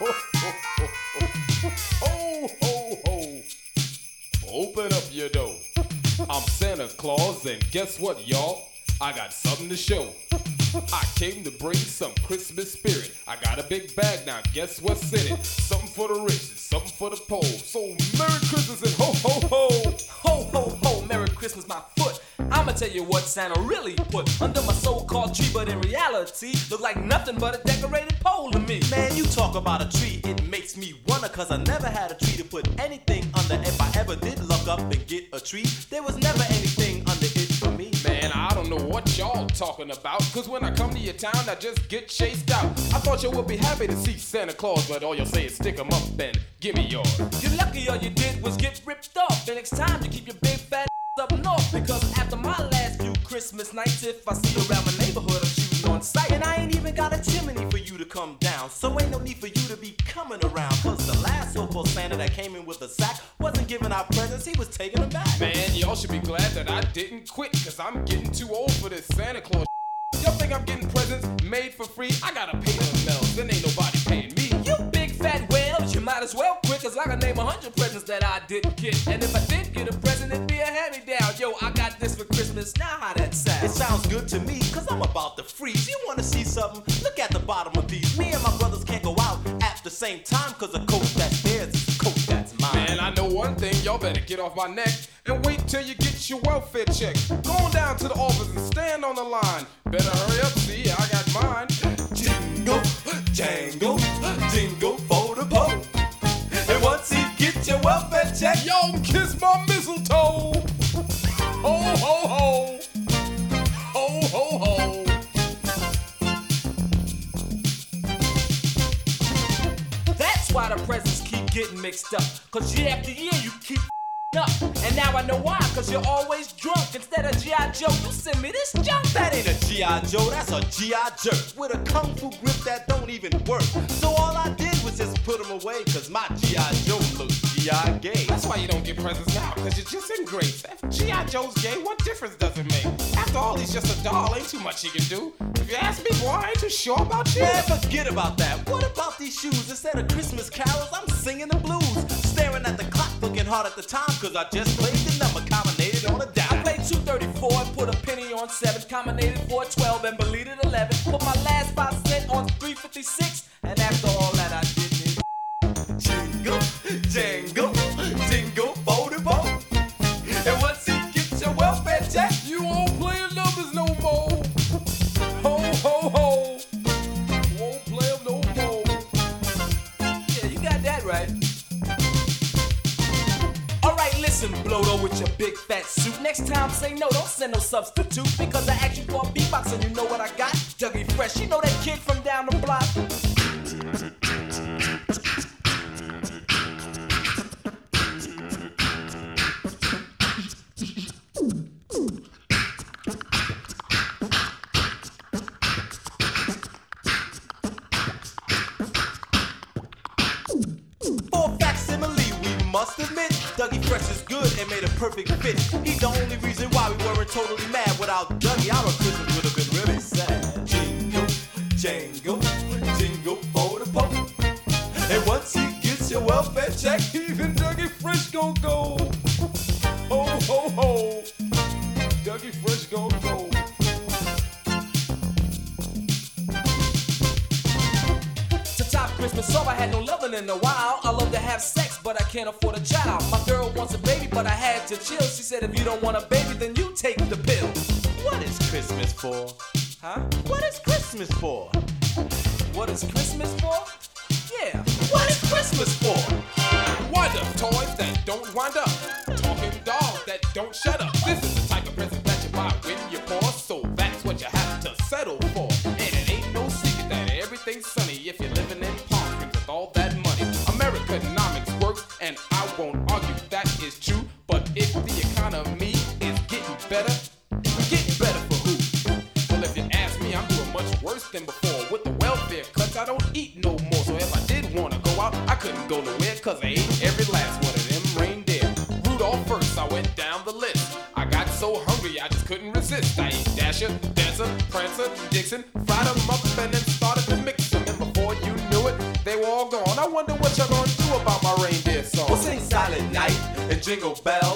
Ho, ho, ho. ho, ho, ho. Open up your door. I'm Santa Claus, and guess what, y'all? I got something to show. I came to bring some Christmas spirit. I got a big bag now, guess what's in it? Something for the rich, and something for the poor. So Merry Christmas and ho ho ho! Ho, ho, ho, Christmas, my foot. I'ma tell you what Santa really put under my so-called tree, but in reality, look like nothing but a decorated pole to me. Man, you talk about a tree, it makes me wonder, cause I never had a tree to put anything under. If I ever did look up and get a tree, there was never anything under it for me. Man, I don't know what y'all talking about. Cause when I come to your town, I just get chased out. I thought you would be happy to see Santa Claus, but all you'll say is stick 'em up and give me yours. You're lucky all you did was get ripped off. The next time you keep your big fat up north. Because after my last few Christmas nights, if I see around my neighborhood, I'm shooting on sight. And I ain't even got a chimney for you to come down. So ain't no need for you to be coming around. Cause the last so-called Santa that came in with a sack wasn't giving out presents, he was taking them back. Man, y'all should be glad that I didn't quit, cause I'm getting too old for this Santa Claus. Y'all think I'm getting presents made for free? I gotta pay them bells, then ain't nobody paying me. You might as well quit, cause I can name a hundred presents that I didn't get. And if I did get a present, it'd be a hand-me-down. Yo, I got this for Christmas, now how that sound? It sounds good to me, cause I'm about to freeze. You wanna see something? Look at the bottom of these. Me and my brothers can't go out at the same time, cause a coat that's theirs is a coat that's mine. Man, I know one thing, y'all better get off my neck and wait till you get your welfare check. Go on down to the office and stand on the line. Better hurry up, see, I got mine. Jingle, jangle, jingle welfare check, Yo, kiss my mistletoe. Ho, ho, ho. Ho, ho, ho. That's why the presents keep getting mixed up. Cause year after year you keep up. And now I know why, cause you're always drunk. Instead of G.I. Joe, you send me this junk. That ain't a G.I. Joe, that's a G.I. jerk. With a kung fu grip that don't even work. So all I did was just put them away, cause my G.I. Joe looks G.I. gay. That's why you don't get presents now, cause you're just in grace. If G.I. Joe's gay, what difference does it make? After all, he's just a doll, ain't too much he can do. If you ask me, boy, I ain't too sure about you. Forget about that. What about these shoes? Instead of Christmas carols, I'm singing the blues. Staring at the clock, looking hard at the time, cause I just played the number combinated on a dime. I played 234 and put a penny on 7, combinated 412 and believed it 11. Put my last 5 cent on 356, and after all that I did jingle, jingle, jingle, for the. And once you get your welfare check, You won't play the numbers no more. Ho, ho, ho. Won't play 'em no more. Yeah, you got that right. Alright, listen, Blodo, with your big fat suit. Next time, say no, don't send no substitute. Because I asked you for a beatbox and you know what I got? Dougie Fresh, you know that kid from down the block? Perfect fit. He's the only reason why we weren't totally mad. Without Dougie, our Christmas said, if you don't want a baby, then you take the pill. What is Christmas for? Huh? What is Christmas for? What is Christmas for? Yeah. What is Christmas for? Wind up toys that don't wind up. jingle bells.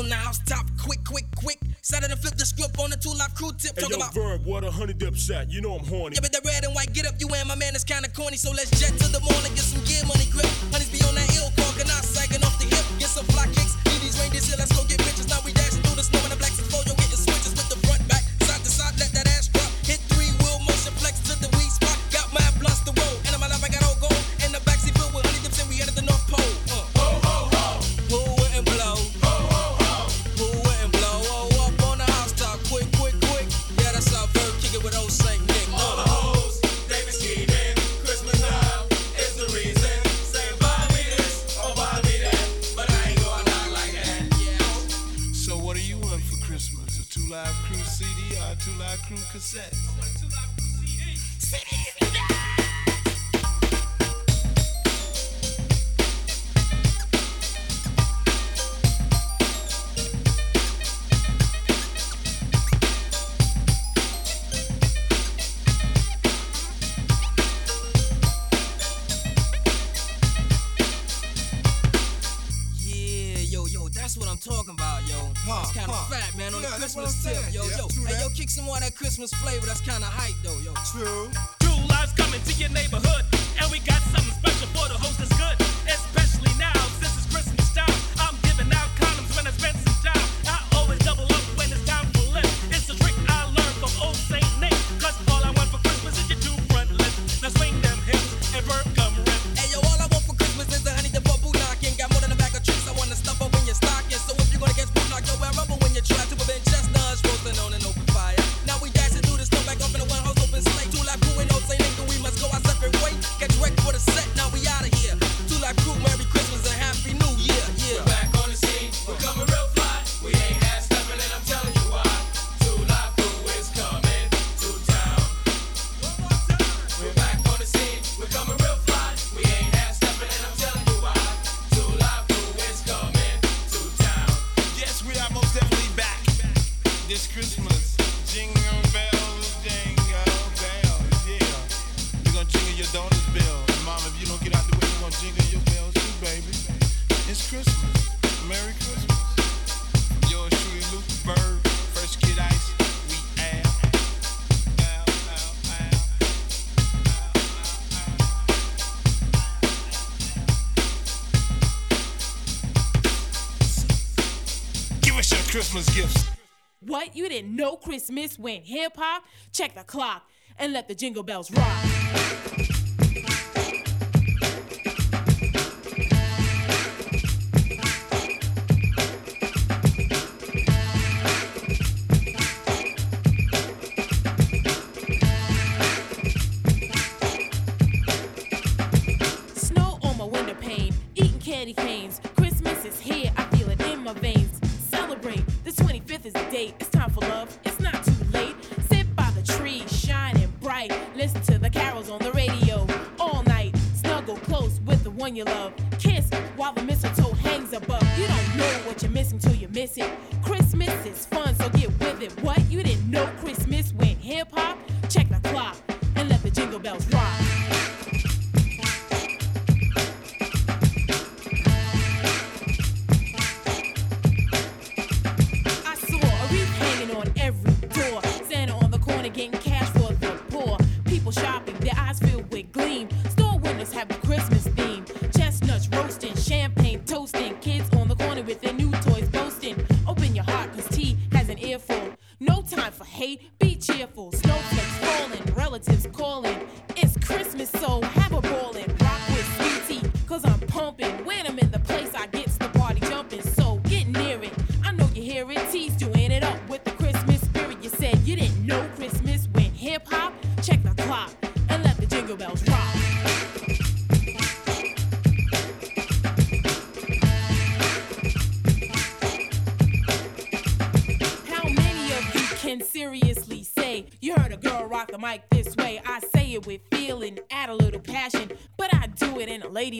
On the house top, quick, quick, quick. Saturday flip the script on the 2 Live Crew tip. Talk hey, yo, about verb, what a honey dip shot. You know I'm horny. Yeah, but the red and white get up, you and my man is kinda corny. So let's jet to the mall and get some gear money grip. Honeys be on that ill, corking out, sagging off the hip. Get some fly kicks, need these reindeer here, let's go get bitches. Now we dance. Christmas when hip hop, check the clock and let the jingle bells rock. Be cheerful, snowflakes falling, relatives calling. It's Christmas, so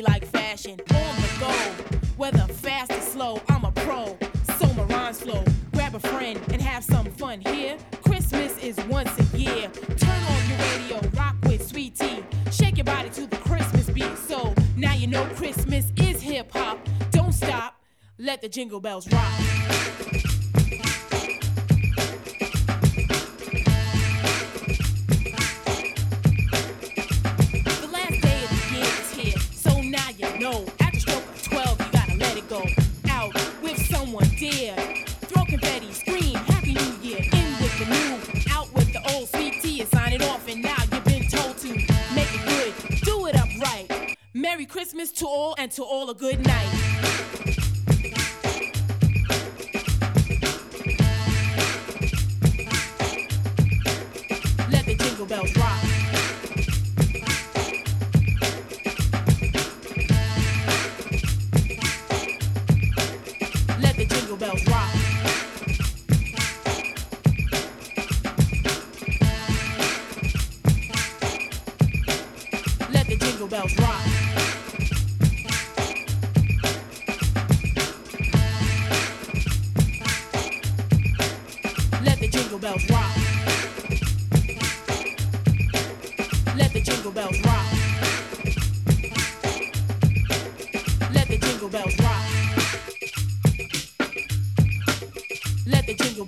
like fashion. On the go, whether fast or slow, I'm a pro. So my rhymes flow. Grab a friend and have some fun here. Christmas is once a year. Turn on your radio, rock with Sweet Tee. Shake your body to the Christmas beat. So now you know Christmas is hip hop. Don't stop. Let the jingle bells rock.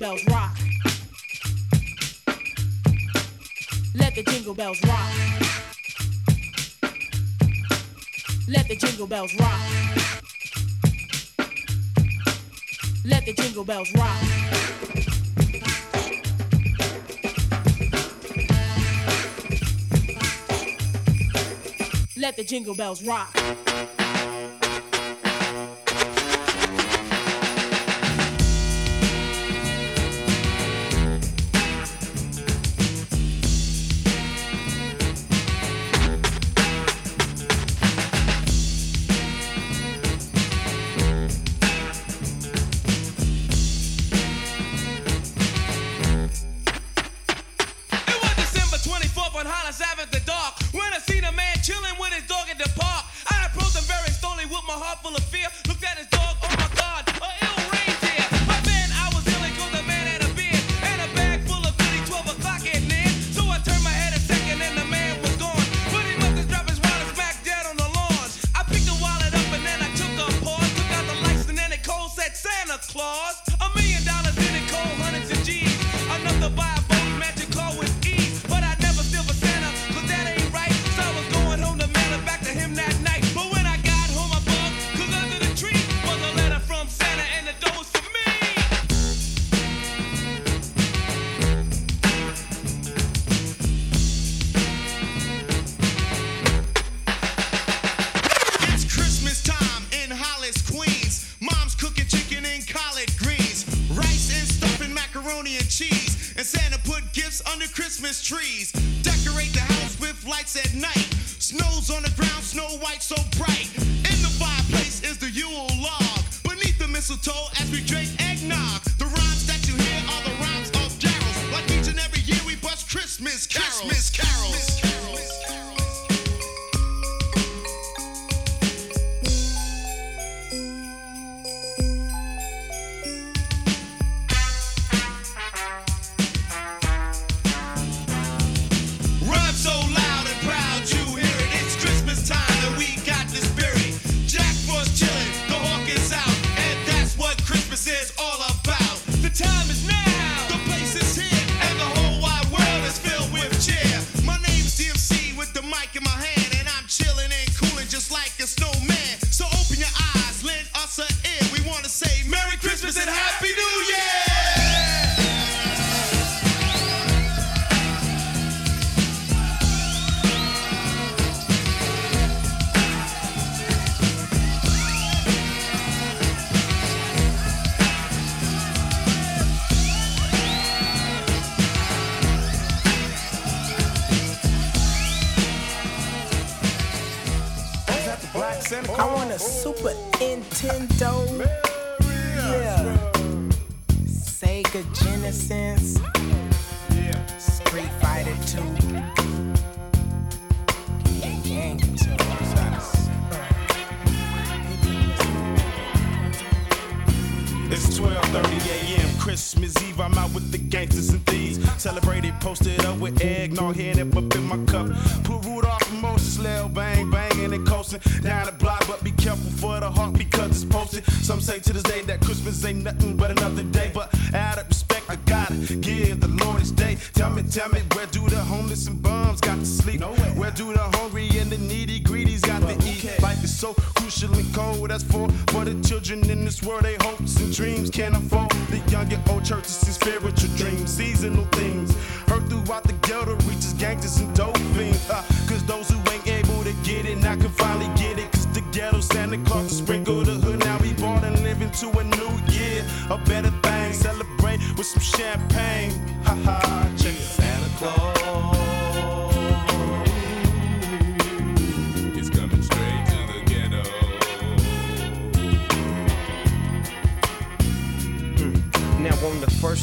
bells rock. Let the jingle bells rock. Let the jingle bells rock. Let the jingle bells rock. Let the jingle bells rock.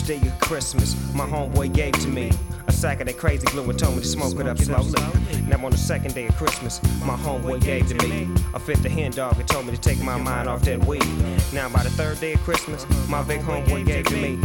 Day of Christmas, my homeboy gave to me a sack of that crazy glue and told me to smoke it up slowly. Now on the second day of Christmas, my homeboy gave to me a fifth of hen dog and told me to take my mind off that weed. Now by the third day of Christmas, my big homeboy gave to me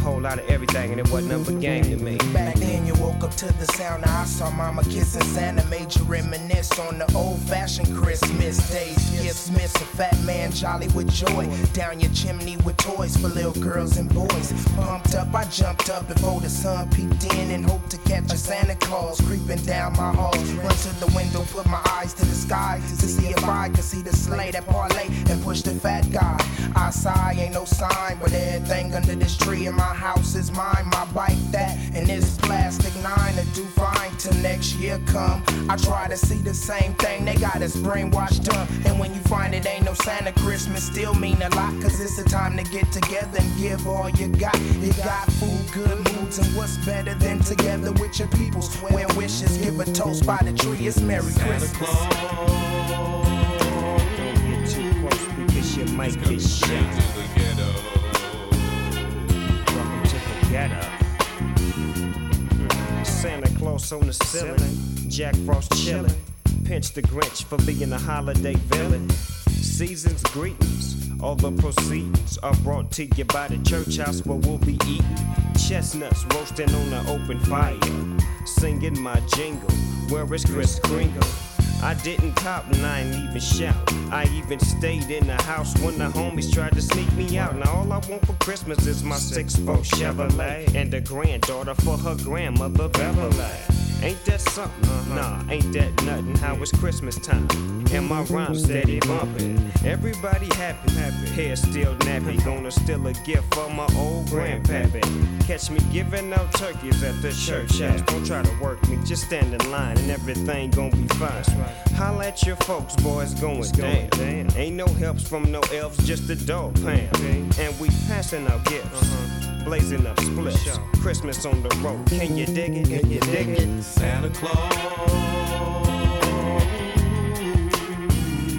whole lot of everything and it wasn't up a game to me. Back then you woke up to the sound I saw mama kissing Santa made you reminisce on the old fashioned Christmas days. Gifts miss a fat man jolly with joy. Down your chimney with toys for little girls and boys. Pumped up, I jumped up before the sun peeked in and hoped to catch a Santa Claus creeping down my hall. Run to the window, put my eyes to the sky to see if I could see the sleigh that parlay and push the fat guy. I sigh, ain't no sign, but everything under this tree in my house is mine. My bike that and this plastic nine to do fine till next year come. I try to see the same thing, they got us brainwashed up. And when you find it ain't no Santa Christmas, still mean a lot. Cause it's the time to get together and give all you got. You got food, good moods, and what's better than together with your peoples? When wishes give a toast by the tree, it's Merry Christmas. Don't get too close because you might get shot. The ghetto. Santa Claus on the ceiling, Jack Frost chilling. pinch the Grinch for being a holiday villain. Season's greetings, all the proceeds are brought to you by the church house where we'll be eating chestnuts roasting on the open fire, singing my jingle. Where is Kris Kringle? I didn't cop and I ain't even shout. I even stayed in the house when the homies tried to sneak me out. Now all I want for Christmas is my 6'4 Chevrolet and a granddaughter for her grandmother Beverly. Ain't that something? Uh-huh. Nah, ain't that nothing. How it's Christmas time and my rhyme steady bumping. Everybody happy, happy. Hair still nappy. Gonna steal a gift for my old grandpappy. Catch me giving out turkeys at the church house. Don't try to work me, just stand in line and everything gonna be fine. Holla at your folks, boys, going down. Ain't no helps from no elves, just the dog pound. And we passing out gifts, uh-huh. blazing up splits. Christmas on the road, can you dig it? Can you dig it? Santa Claus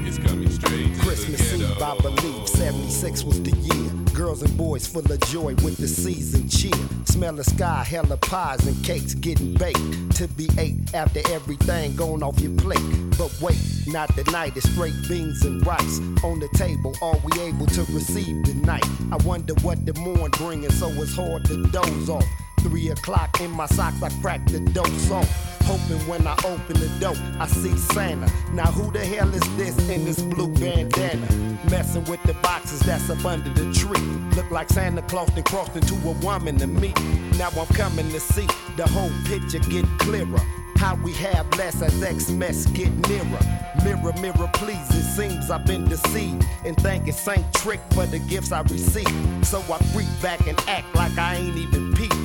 is coming straight to Christmas Eve. I believe 76 was the year. Girls and boys full of joy with the season cheer. Smell the sky, hella pies and cakes getting baked to be ate after everything gone off your plate. But wait, not tonight, it's straight beans and rice on the table. Are we able to receive tonight? I wonder what the morn bringing, so it's hard to doze off. Three o'clock in my socks, I crack the dose off. Hoping when I open the door, I see Santa. Now who the hell is this in this blue bandana? Messing with the boxes that's up under the tree. Look like Santa Claus and crossed into a woman to me. Now I'm coming to see the whole picture get clearer. How we have less as Xmas get nearer. Mirror, mirror, please. It seems I've been deceived and think it's Saint Trick for the gifts I receive. So I freak back and act like I ain't even peeped.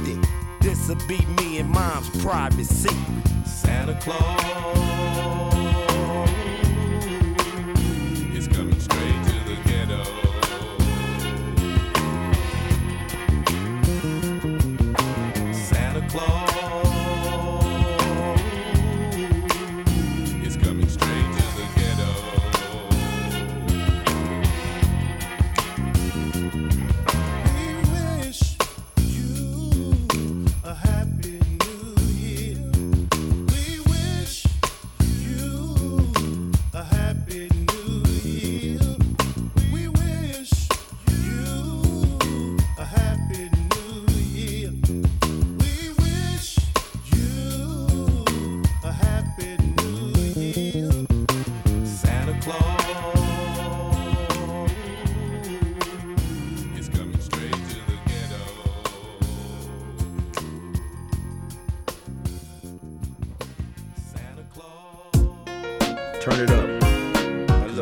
This'll be me and mom's private secret. Santa Claus is coming straight to the ghetto. Santa Claus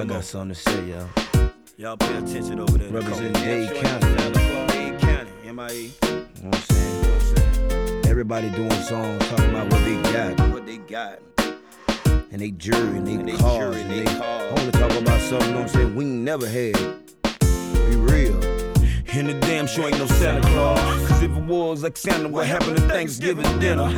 I got something to say, y'all. Y'all pay attention over there. Representing Come on. Dade County. you Santa Claus. Dade County, MIE. You know what I'm saying? Everybody doing songs talking about what they got. What they got. And they jury and they And cars. jury and they, they. I wanna talk about something, you know what I'm saying, we ain't never had. Be real. And the damn sure ain't no Santa Claus. Cause if it was like Santa, what happened to Thanksgiving dinner?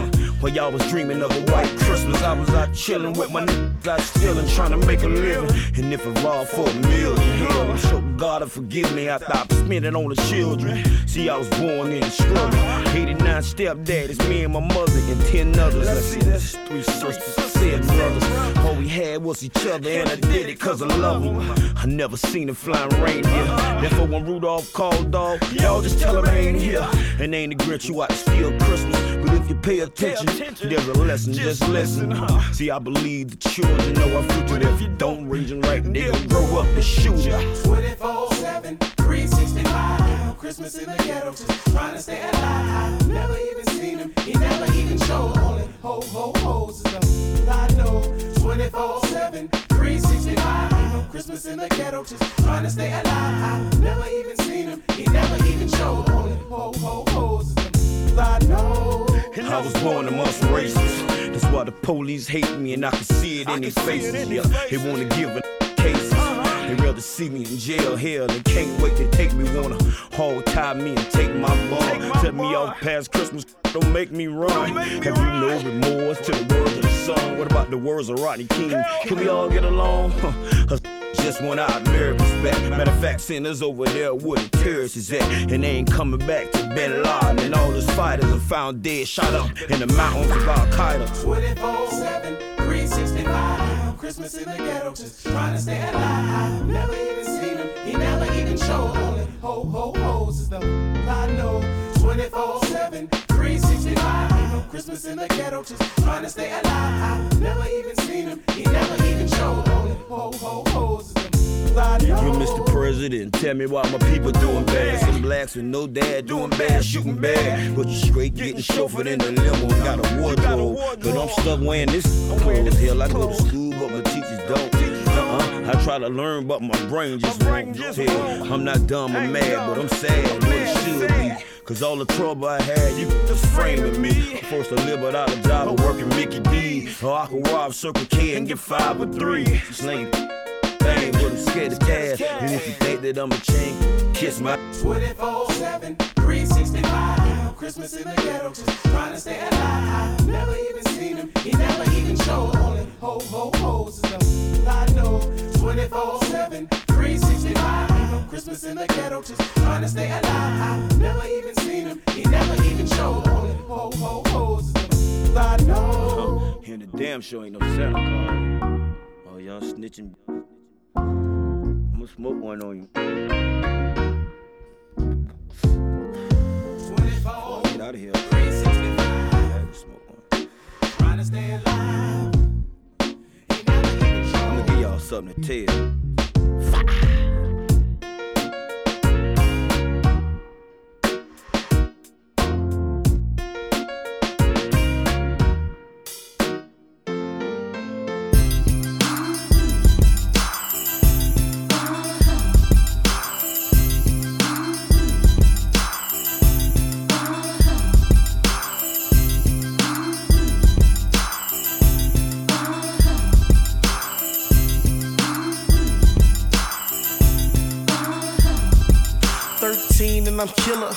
While y'all was dreaming of a white Christmas, I was out chilling with my niggas out stealing, trying to make a living. And if it raw for a million, I'm sure God will forgive me after I spent it on the children. See, I was born in the struggle. 89 stepdaddies, me and my mother, and 10 others. Let's see, that's three sisters, seven brothers. All we had was each other, and I did it cause I love them. I never seen a flying reindeer. Therefore, when Rudolph called dog, y'all just tell him I ain't here. And ain't the Grinch you out to steal Christmas. But if you pay attention, there's a lesson, just listen. See, I believe the children know our future. If you don't reason right, they gon' grow up to shoot ya. 24 7, 365. Christmas in the ghetto, just trying to stay alive. Never even seen him, he never even showed. Only ho ho hoes is the I know. 24 7, 365. Christmas in the ghetto, just trying to stay alive. Never even seen him, he never even showed. Only ho ho hoes I know. I was born amongst races. That's why the police hate me and I can see it in their faces. Yeah, they wanna give a cases. They rather see me in jail, hell, they can't wait to take me. Wanna hog tie me and take my ball. Set me off past Christmas, don't make me run. Have you no remorse to the words of the song? What about the words of Rodney King? Can we all get along? Just went out, America's back. Matter of fact, send over there where the terrorists is at. And they ain't coming back to Bin Laden. And all those fighters are found dead, shot up in the mountains of Al Qaeda. 24 7, 365. Christmas in the ghetto, just trying to stay alive. Never even seen him, he never even showed. Only ho ho hoes is the I know. 24 7, 365. Christmas in the ghetto, just trying to stay alive. Never even seen him, he never even showed. Only ho ho hoes is the I know. You, Mr. President, tell me why my people doing bad. Some blacks with no dad doing bad, shooting bad. But you straight getting chauffeured in the limo got a wardrobe. But I'm stuck wearing this clothes. Hell, I go to school, but my teachers don't. I try to learn, but my brain just won't. Hell, I'm not dumb or mad, but I'm sad. What it should be. Cause all the trouble I had, you just framing me. I'm forced to live without a job or working Mickey D. Or I can rob Circle K and get five or three. Sling thing, but I'm scared to cash. And if you think that I'm a chain, kiss my 24 7, 365. Christmas in the ghetto, just trying to stay alive. Never even seen him, he never even showed. Only ho ho hoes is the I know. 24 7, 365. No Christmas in the ghetto, just trying to stay alive. Never even seen him, he never even showed. Only ho ho hoes is the I know. Oh, Here the damn show ain't no Claus. Oh, y'all snitching. I'ma smoke one on you. Out of here. Trying to stay alive. I'ma give y'all something to tell. Thirteen and I'm killer,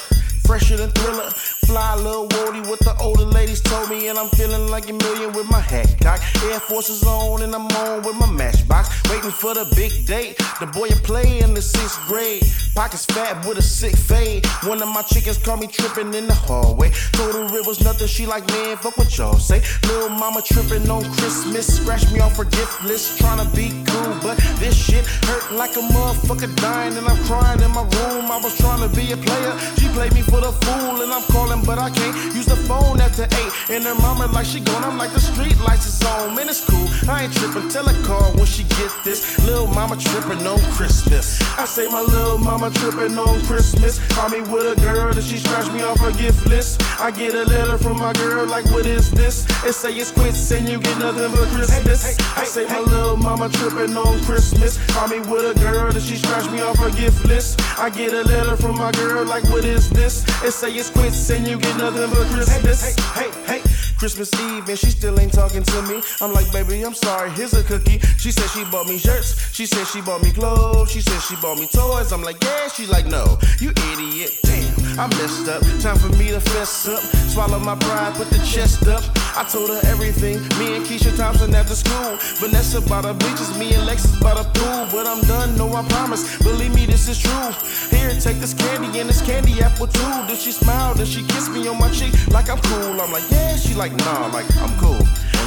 fresher than thriller. Fly little woody, what the older ladies told me, and I'm feeling like a million with my hat cocked. Air Forces on, and I'm on with my matchbox, waiting for the big date. The boy you play in the sixth grade, pockets fat with a sick fade. One of my chickens caught me tripping in the hallway. Told her it was nothing, she like, man, fuck what y'all say. Little mama tripping on Christmas, scratch me off her gift list, trying to be cool, but this shit hurt like a motherfucker dying, and I'm crying in my room. I was trying to be a player, she played me for the fool, and I'm calling, but I can't use the phone after eight. And her mama like she gone, I'm like the street lights is on, man, it's cool. I ain't tripping, tell her call when she get this. Little mama tripping on Christmas. I say my little mama tripping on Christmas. Call me with a girl that she scratched me off her gift list. I get a letter from my girl like, what is this? It say it's quits and you get nothing but Christmas. I say my little mama tripping on Christmas. Call me with a girl that she scratched me off her gift list. I get a letter from my girl like, what is this? It say it's quits and you get nothing but Christmas. Hey, hey, hey. Christmas Eve and she still ain't talking to me. I'm like, baby, I'm sorry, here's a cookie. She said she bought me shirts. She said she bought me clothes. She said she bought me toys. I'm like, yeah. She's like, no, you idiot. Damn, I messed up. Time for me to fess up. Swallow my pride, put the chest up. I told her everything. Me and Keisha Thompson after school. Vanessa by the beaches, me and Lexus by the pool. But I'm done, no, I promise. Believe me, this is true. Here, take this candy and this candy apple too. Did she smile? Did she kiss me on my cheek like I'm cool? I'm like, yeah. She like, nah, like I'm cool.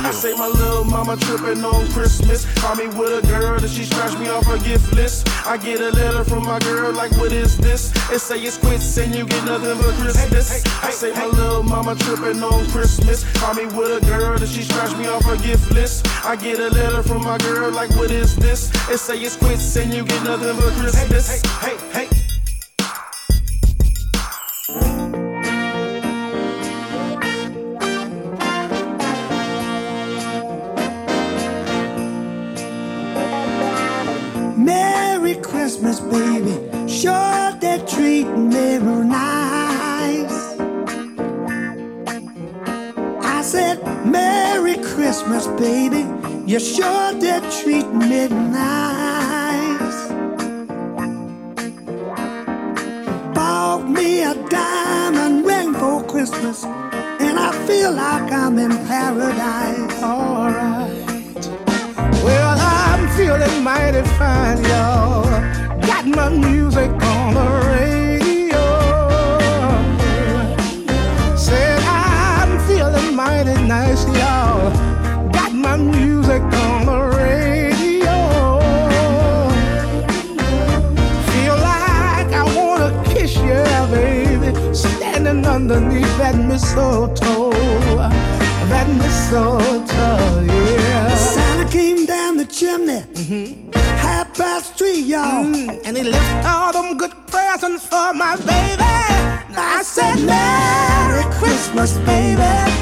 I say my little mama tripping on Christmas. Call me with a girl that she scratched me off her gift list. I get a letter from my girl like, what is this? It say it's quits and you get nothing but Christmas. hey I say my little mama tripping on Christmas. Call me with a girl that she scratched me off her gift list. I get a letter from my girl like, what is this? It say it's quits and you get nothing but Christmas. Hey, hey, hey. Merry Christmas, baby. Sure they're treating me real nice. I said, Merry Christmas, baby. You sure did treat me nice. Bought me a diamond ring for Christmas, and I feel like I'm in paradise. Alright. Feeling mighty fine, y'all. Got my music on the radio. Said I'm feeling mighty nice, y'all. Got my music on the radio. Feel like I wanna kiss you, baby. Standing underneath that mistletoe. That mistletoe, yeah. Santa came down the chimney, half past three, y'all. Mm, and he left all them good presents for my baby. I said, Merry Christmas, baby.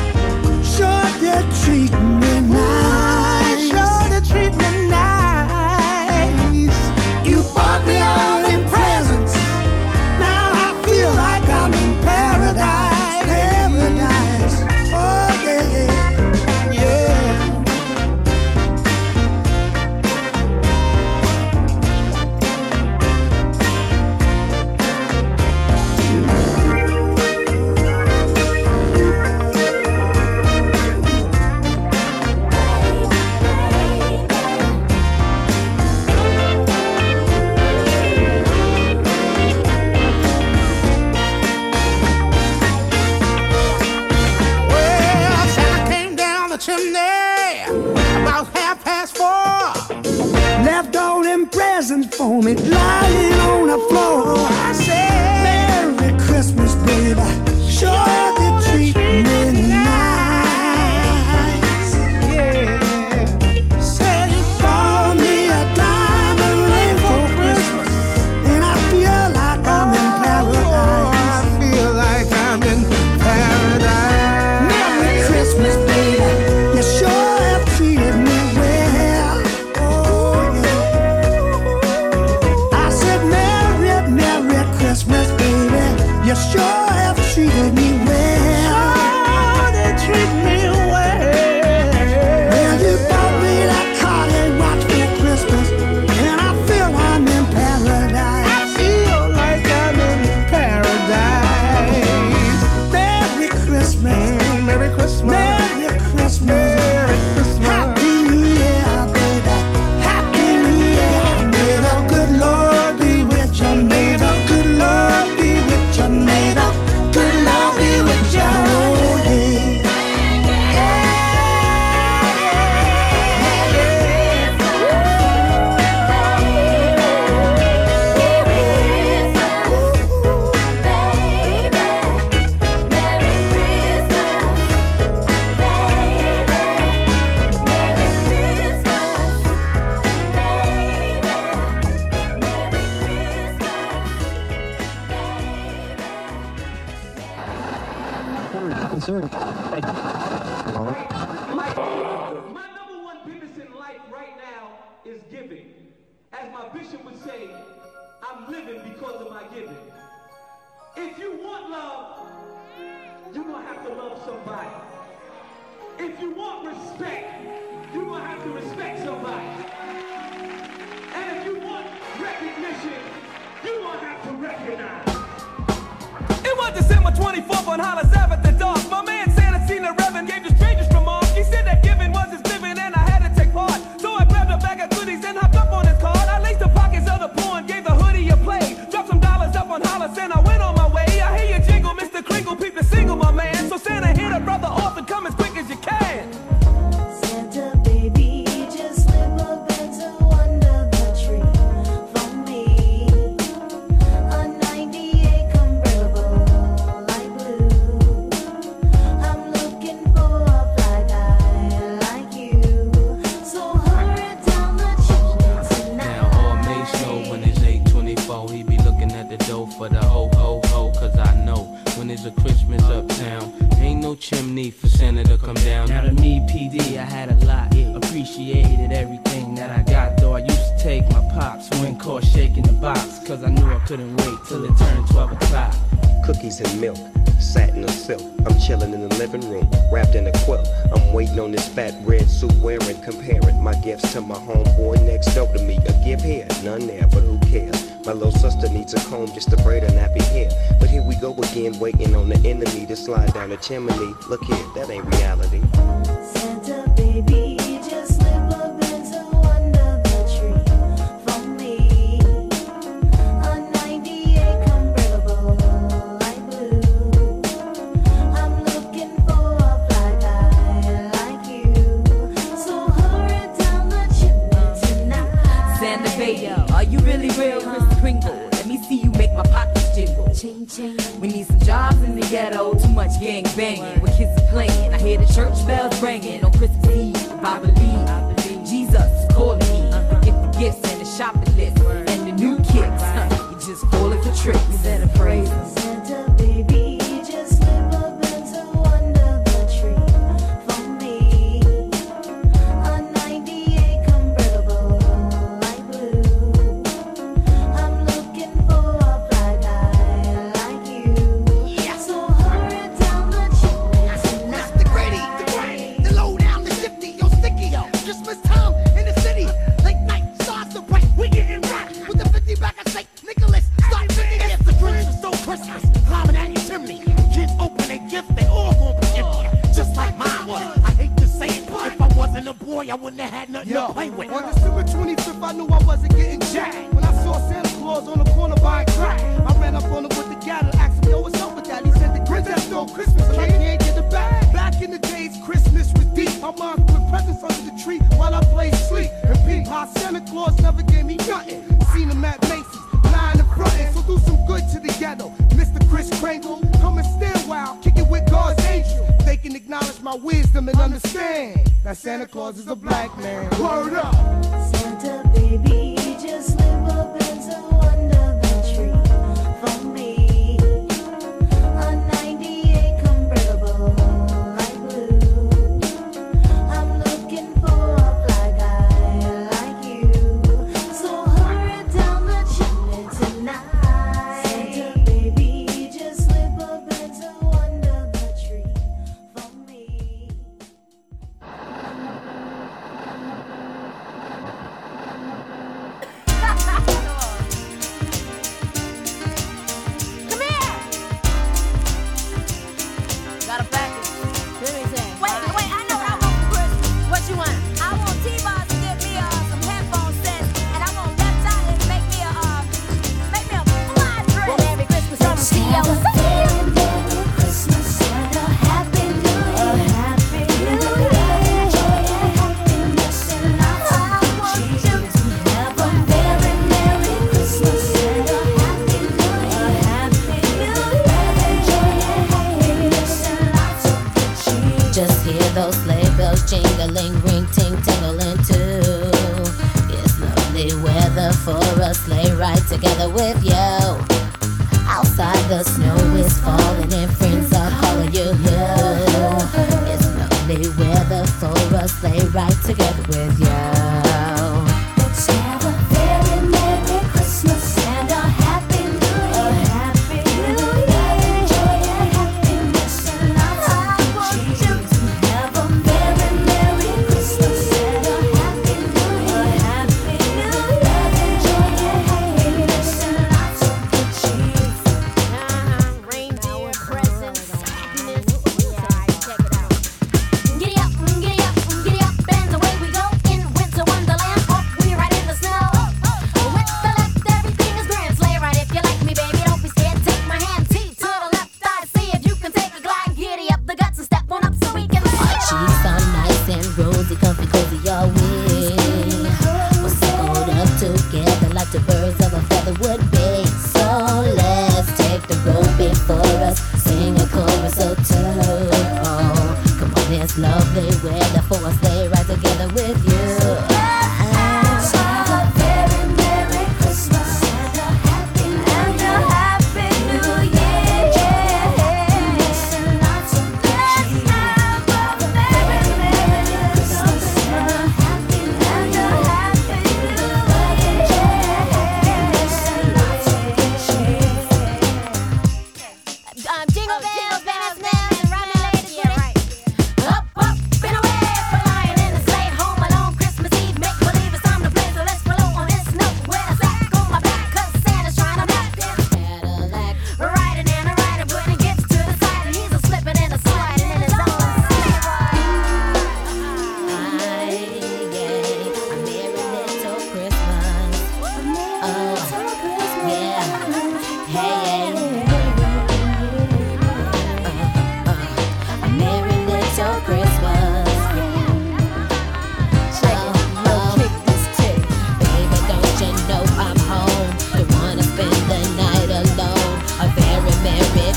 been on my way. I hear you jingle, Mr. Kringle, peep the single, my man. So Santa, hit a brother off and come as quick as you can. chimney for Senator come down. Now to me, PD, I had a lot. Yeah. Appreciated everything that I got, though I used to take my pops when caught shaking the box, cause I knew I couldn't wait till it turned 12 o'clock. Cookies and milk satin or silk. I'm chilling in the living room, wrapped in a quilt. I'm waiting on this fat red suit wearing, comparing my gifts to my homeboy next door to me. A gift here, none there, but who cares? My little sister needs a comb just to braid her nappy hair. But here we go again, waiting on the enemy to slide down the chimney. Look here, that ain't reality. We need some jobs in the ghetto, too much gang banging. Where kids are playing, I hear the church bells ringing on Christmas Eve. I believe Jesus is calling me. Get the gifts and the shopping. weather for a sleigh ride together with you.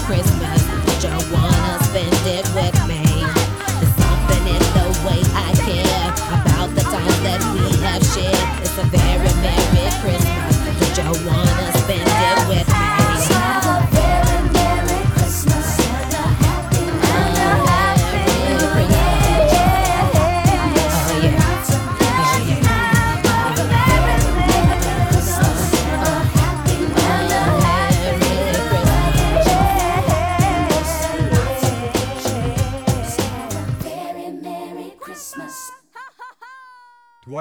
Christmas.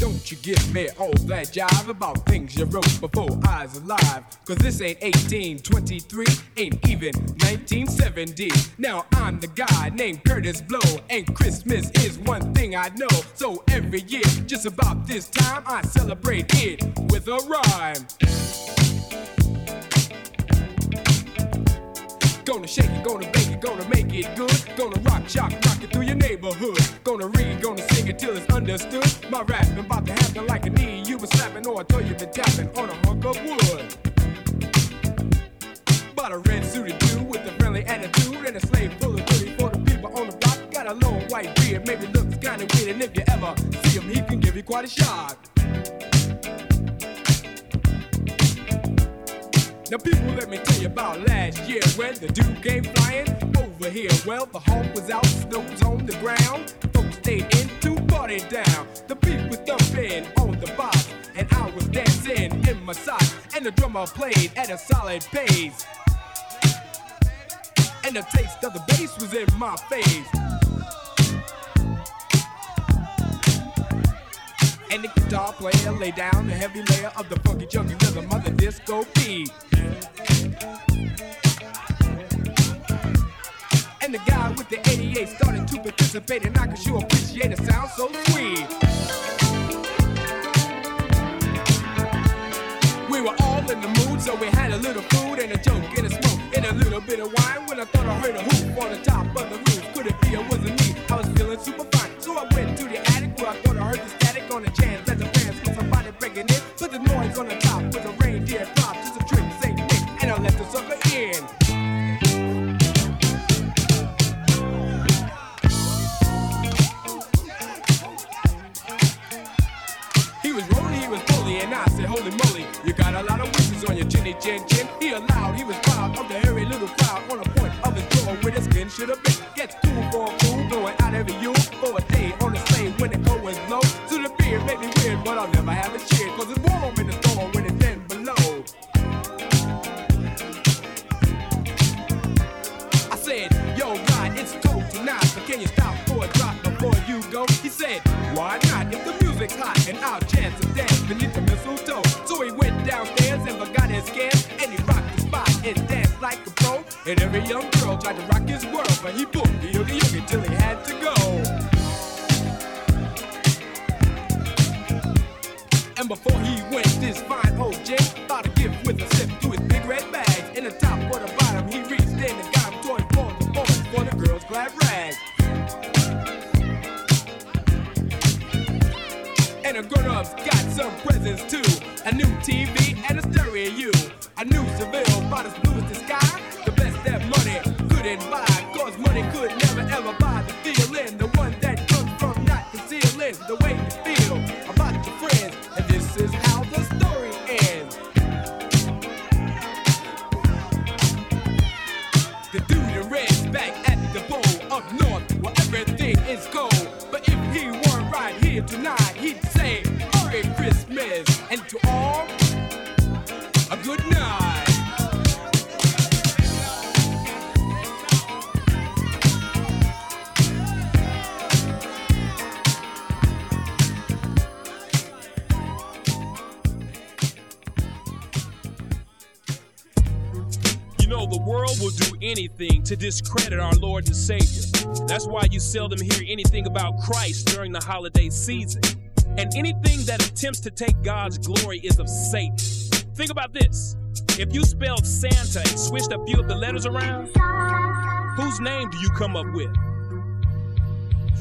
Don't you give me all that jive about things you wrote before I was alive. Cause this ain't 1823, ain't even 1970. Now I'm the guy named Kurtis Blow, and Christmas is one thing I know. So every year, just about this time, I celebrate it with a rhyme. Gonna shake it, gonna bake it, gonna make it good. Gonna rock, shock, rock it through your neighborhood. Gonna read, gonna sing it till it's understood. My rapping about to happen like a knee you been slapping or I thought you been tapping on a hunk of wood. Bought a red suited dude with a friendly attitude and a slave full of goodies for the people on the block. Got a long white beard, maybe looks kinda weird, and if you ever see him, he can give you quite a shock. Now, people, let me tell you about last year when the dude came flying over here. Well, the hawk was out, snow was on the ground. Folks stayed in to party down. The beat was thumping on the box, and I was dancing in my socks. And the drummer played at a solid pace. And the taste of the bass was in my face. And the guitar player lay down the heavy layer of the funky junky rhythm of the disco beat. And the guy with the 88 started to participate, and I could sure appreciate a sound so sweet. We were all in the mood, so we had a little food and a joke and a smoke and a little bit of wine. When I thought I heard a hoop on the top of the roof, could it be it wasn't me? I was feeling super fine, so I went to the attic where I thought I heard the on the chance let the fans was somebody breaking in. Put the noise on the top with a reindeer drop, just a trick, Saint Nick, and I'll let the sucker in. He was rolling, he was bully, and I said, Holy moly, you got a lot of wishes on your chinny chin chin. He allowed, he was proud of the hairy little crowd on the point of his jaw where the skin should have been. Gets cool for tried to rock his world, but he booked the yogi yogi till he had to go. And before he went, this fine old gent thought a gift with a sip to his big red bags. In the top or the bottom, he reached in and got him toy for the boys for the girls' glad rags. And the grown-ups got some presents too. A new TV and a stereo. A new Seville, about as Christmas and to all a good night. You know, the world will do anything to discredit our Lord and Savior. That's why you seldom hear anything about Christ during the holiday season. And anything that attempts to take God's glory is of Satan. Think about this if you spelled Santa and switched a few of the letters around, whose name do you come up with?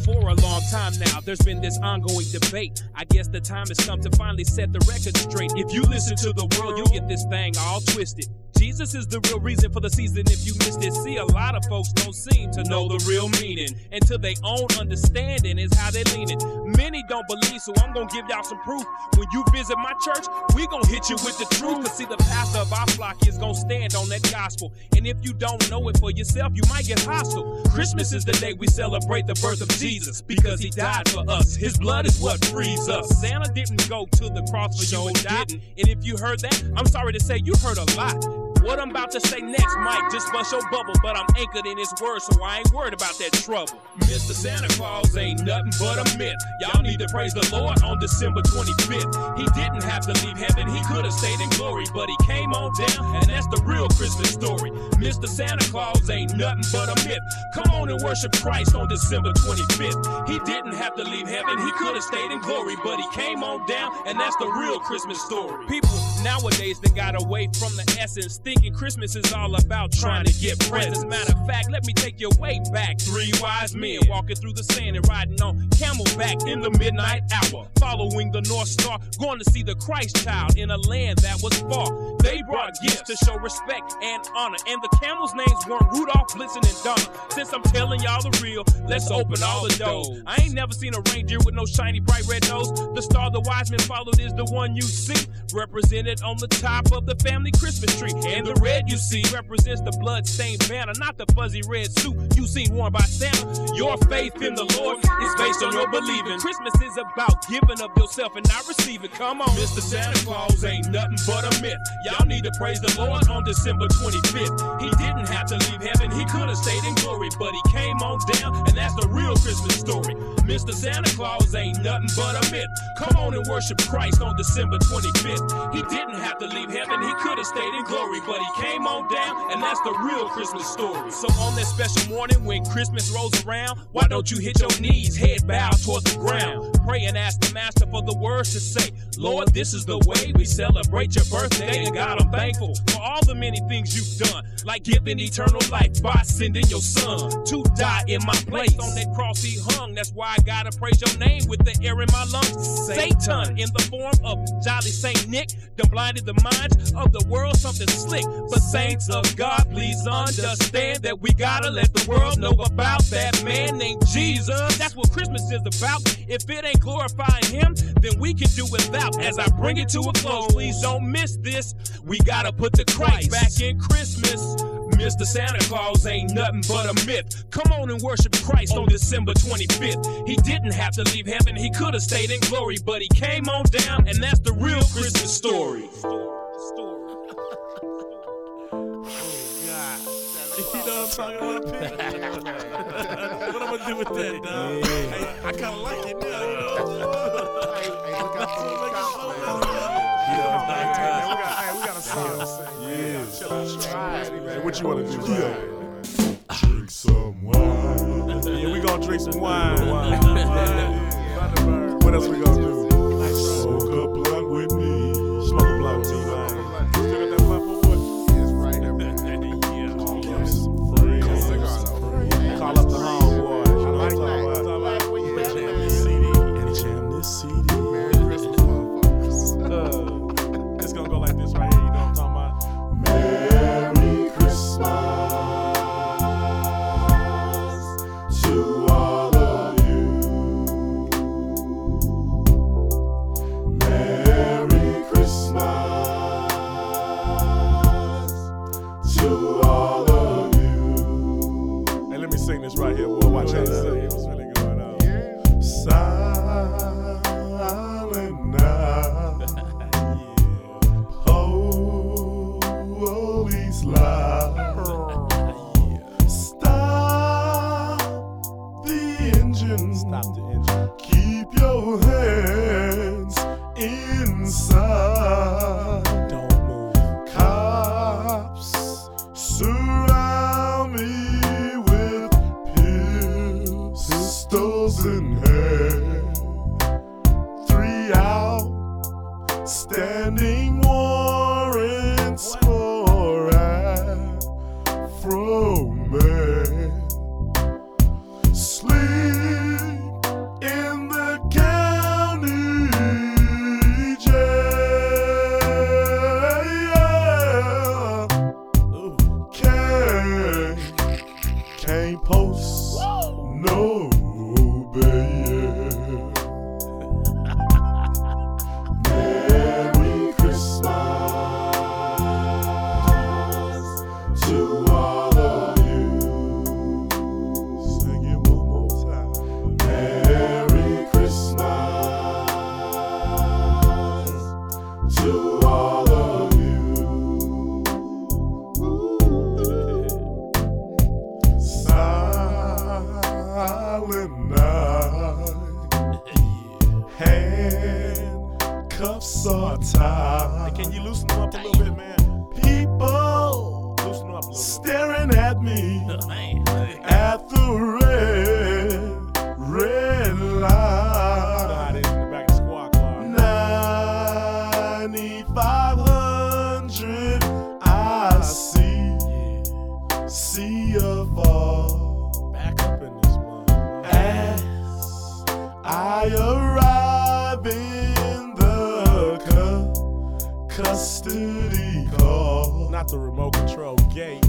For a long time now, there's been this ongoing debate. I guess the time has come to finally set the record straight. If you listen to the world, you'll get this thing all twisted. Jesus is the real reason for the season. If you missed it, see, a lot of folks don't seem to know the real meaning. Until they own understanding is how they're leaning. Many don't believe, so I'm gonna give y'all some proof. When you visit my church, we gonna hit you with the truth. Cause see, the pastor of our flock is gonna stand on that gospel. And if you don't know it for yourself, you might get hostile. Christmas is the day we celebrate the birth of Jesus because he died for us. His blood is what frees us. Santa didn't go to the cross for you and die. And if you heard that, I'm sorry to say you heard a lot. What I'm about to say next might just bust your bubble, but I'm anchored in his word, so I ain't worried about that trouble. Mr. Santa Claus ain't nothing but a myth. Y'all need to praise the Lord on December 25th. He didn't have to leave heaven, he could have stayed in glory, but he came on down, and that's the real Christmas story. Mr. Santa Claus ain't nothing but a myth. Come on and worship Christ on December 25th. He didn't have to leave heaven, he could have stayed in glory, but he came on down, and that's the real Christmas story. People nowadays they got away from the essence, thinking Christmas is all about trying to get presents. Matter of fact, let me take you way back. Three wise men walking through the sand and riding on camelback in the midnight hour, following the North Star, going to see the Christ child in a land that was far. They brought gifts to show respect and honor, and the camels' names weren't Rudolph, Blitzen, and Donner. Since I'm telling y'all the real, let's open all the doors. I ain't never seen a reindeer with no shiny bright red nose. The star the wise men followed is the one you see, represented on the top of the family Christmas tree. And the red you see represents the blood-stained banner, not the fuzzy red suit you seen worn by Santa. Your faith in the Lord is based on your believing. Christmas is about giving of yourself and not receiving. Come on, Mr. Santa Claus ain't nothing but a myth. Y'all need to praise the Lord on December 25th. He didn't have to leave heaven, he could have stayed in glory, but he came on down, and that's the real Christmas story. Mr. Santa Claus ain't nothing but a myth. Come on and worship Christ on December 25th. He didn't have to leave heaven, he could have stayed in glory, but he came on down, and that's the real Christmas story. So on that special morning when Christmas rolls around, why don't you hit your knees, head bowed toward the ground? Pray and ask the Master for the words to say. Lord, this is the way we celebrate your birthday, and God, I'm thankful for all the many things you've done, like giving eternal life by sending your son to die in my place. On that cross he hung, that's why I gotta praise your name with the air in my lungs. Satan, in the form of Jolly Saint Nick, done blinded the minds of the world, something slick. But saints of God, please understand that we gotta let the world know about that man named Jesus. That's what Christmas is about. If it ain't glorifying him, then we can do without. As I bring it to a close, please don't miss this. We gotta put the Christ back in Christmas. Mr. Santa Claus ain't nothing but a myth. Come on and worship Christ on December 25th. He didn't have to leave heaven, he could have stayed in glory, but he came on down, and that's the real Christmas story. You know what I'm talking about? what I'm gonna do with that, dog? Hey, I kind of like it now. What you want to do? Yeah. Drink some wine. Yeah, we gonna drink some wine. What else we gonna do? Smoke a blunt with me. Handcuffs are tied. Can you loosen them up a little bit, man? People Loosen them up a little staring at me at the the remote control gate.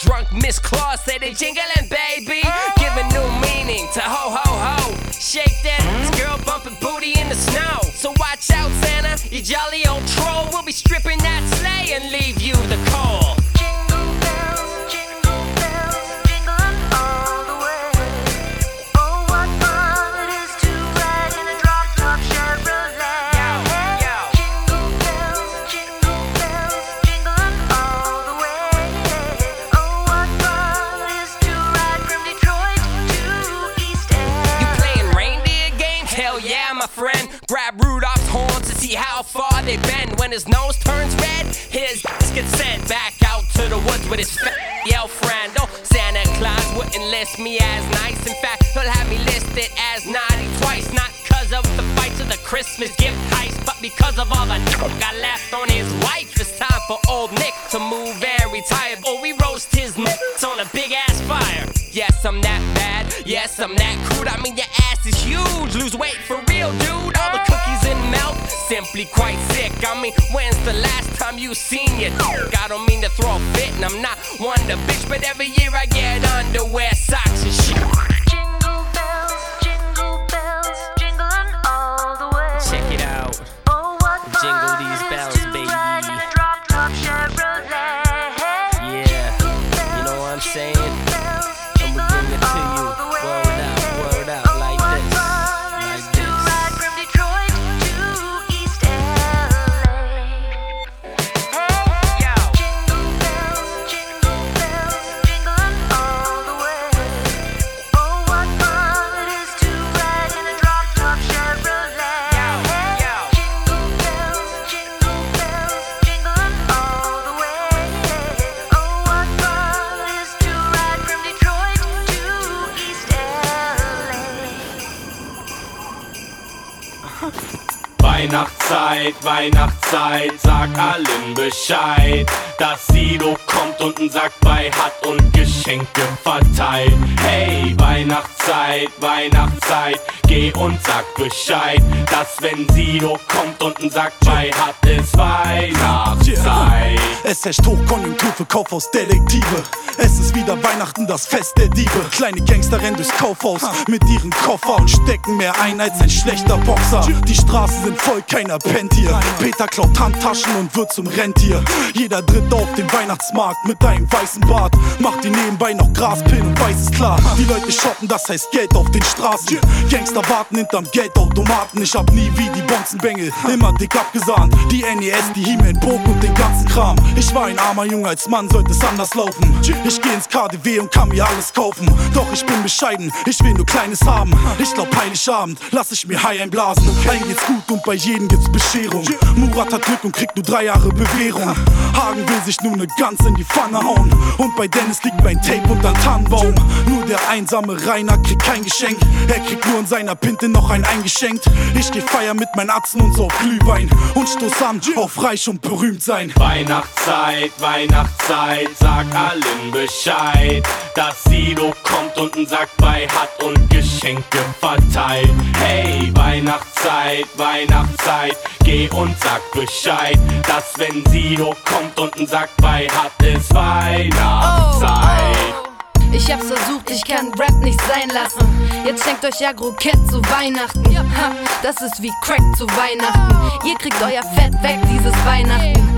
Drunk Miss Claus said they jingling, his nose turns red, his ass gets sent back out to the woods with his fat yell friend. Oh, Santa Claus wouldn't list me as nice. In fact, he'll have me listed as naughty twice. Not cause of the fights of the Christmas gift heist, but because of all the got left on his wife. It's time for old Nick to move and retire. Or we roast his nuts on a big ass fire. Yes, I'm that bad. Yes, I'm that crude. I mean, your ass is huge. Lose weight for simply quite sick. I mean, when's the last time you seen your dick? I don't mean to throw a fit, and I'm not one to bitch, but every year I get underwear, socks, Weihnachtszeit, sag allen Bescheid, dass Sido kommt und einen Sack bei hat und Geschenke verteilt. Hey, Weihnachtszeit, Weihnachtszeit, geh und sag Bescheid, dass wenn Sido kommt und Sack bei hat, ist Weihnachtszeit. Es herrscht Hochkonjunktur für Kaufhausdetektive. Es ist wieder Weihnachten, das Fest der Diebe. Kleine Gangster rennen durchs Kaufhaus mit ihren Koffer und stecken mehr ein als ein schlechter Boxer. Die Straßen sind voll, keiner pennt hier. Peter klaut Handtaschen und wird zum Rentier. Jeder Dritte auf dem Weihnachtsmarkt mit einem weißen Bart. Macht die nebenbei noch Graspillen und weiß es klar. Die Leute shoppen, das heißt Geld auf den Straßen. Gangster warten hinterm Geldautomaten. Ich hab nie wie die Bonzenbengel immer dick abgesahnt. Die NES, die He-Man, Bogen und den ganzen Kram. Ich war ein armer Junge, als Mann sollte es anders laufen. Ich geh ins KDW und kann mir alles kaufen. Doch ich bin bescheiden, ich will nur Kleines haben. Ich glaub Heiligabend, lass ich mir High einblasen. Allen geht's gut und bei jedem gibt's Bescherung. Murat hat Glück und kriegt nur drei Jahre Bewährung. Hagen will sich nur ne Gans in die Pfanne hauen. Und bei Dennis liegt mein Tape unter Tannenbaum. Nur der einsame Rainer kriegt kein Geschenk. Er kriegt nur in seiner Pinte noch ein eingeschenkt. Ich geh feiern mit meinen Atzen und so auf Glühwein. Und stoß an auf reich und berühmt sein. Weihnachtszeit, Weihnachtszeit, sag allen Bescheid, dass Sido kommt und einen Sack bei hat und Geschenke verteilt. Hey, Weihnachtszeit, Weihnachtszeit, geh und sag Bescheid, dass wenn Sido kommt und einen Sack bei hat, ist Weihnachtszeit. Ich hab's versucht, ich kann Rap nicht sein lassen. Jetzt schenkt euch Agro-Cat zu Weihnachten. Ha, das ist wie Crack zu Weihnachten. Ihr kriegt euer Fett weg dieses Weihnachten.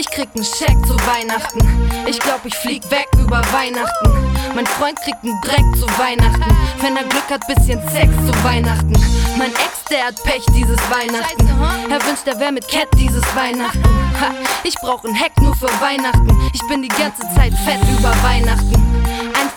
Ich krieg nen Scheck zu Weihnachten. Ich glaub, ich flieg weg über Weihnachten. Mein Freund kriegt nen Dreck zu Weihnachten. Wenn er Glück hat, bisschen Sex zu Weihnachten. Mein Ex, der hat Pech dieses Weihnachten. Er wünscht, er wär mit Cat dieses Weihnachten. Ha, ich brauch ein Heck nur für Weihnachten. Ich bin die ganze Zeit fett über Weihnachten.